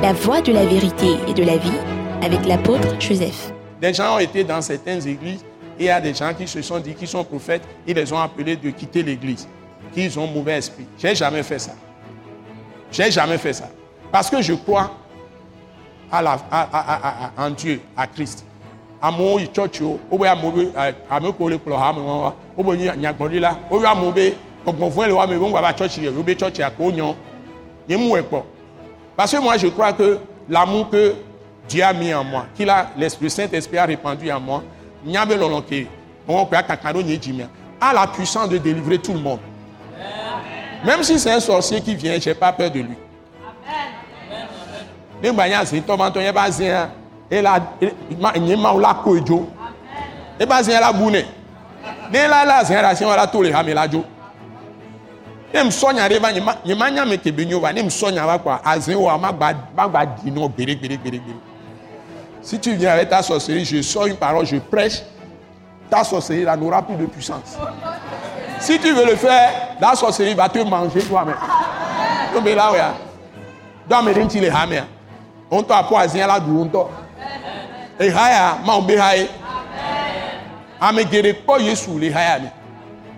La voie de la vérité et de la vie avec l'apôtre Joseph. Des gens ont été dans certaines églises et il y a des gens qui se sont dit qu'ils sont prophètes, ils les ont appelés de quitter l'église, qu'ils ont mauvais esprit. J'ai jamais fait ça. J'ai jamais fait ça. Parce que je crois en Dieu, à Christ. Parce que moi je crois que l'amour que Dieu a mis en moi qu'il a l'esprit Saint Esprit a répandu en moi a la puissance de délivrer tout le monde. Même si c'est un sorcier qui vient j'ai pas peur de lui nye ba zia et la nye mawu la ko edzo e ba zia la bu ne ne la la zia la zia la to le hame la dzo ne mu sɔnya ɖe va nye ma nye ma nya me kebe nyo ma ma si tu viens avec ta sorcellerie je sors une parole je prêche ta sorcellerie là n'aura plus de puissance si tu veux le faire la sorcellerie va te manger toi-même to be la wea do ame ɖe ŋuti le azia la du ŋutɔ eha ya mawo be me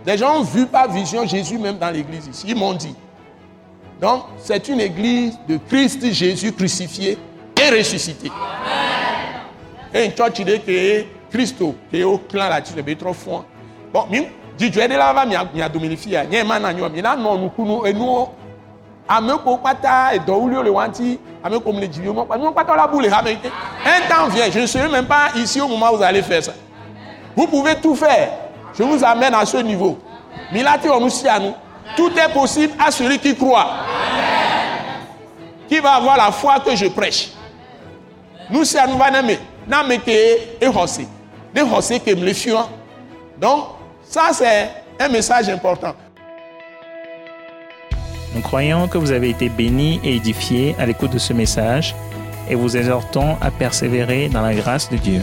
des gens ont vu par vision Jésus même dans l'église ici. Ils m'ont dit. Donc c'est une église de Christ Jésus crucifié et ressuscité. Et une church de que Christo que au clan la tu be trop fond bon mi dzidzɔe ɖe la va mia mia domini fi ya nye ma na nyɔ mi la ame ko kpata edɔ wuliwo le wanti ame ko mu le kpata la bu le hame ke un temps vient je ne serai même pas ici au moment où vous allez faire ça. Vous pouvez tout faire je vous amène à ce niveau. Mi la ti wɔ nu sia nu tout est possible à celui qui croit. Qui va avoir la foi que je prêche. Me le fiɔ donc ça c'est un message important. Nous croyons que vous avez été bénis et édifiés à l'écoute de ce message et vous exhortons à persévérer dans la grâce de Dieu.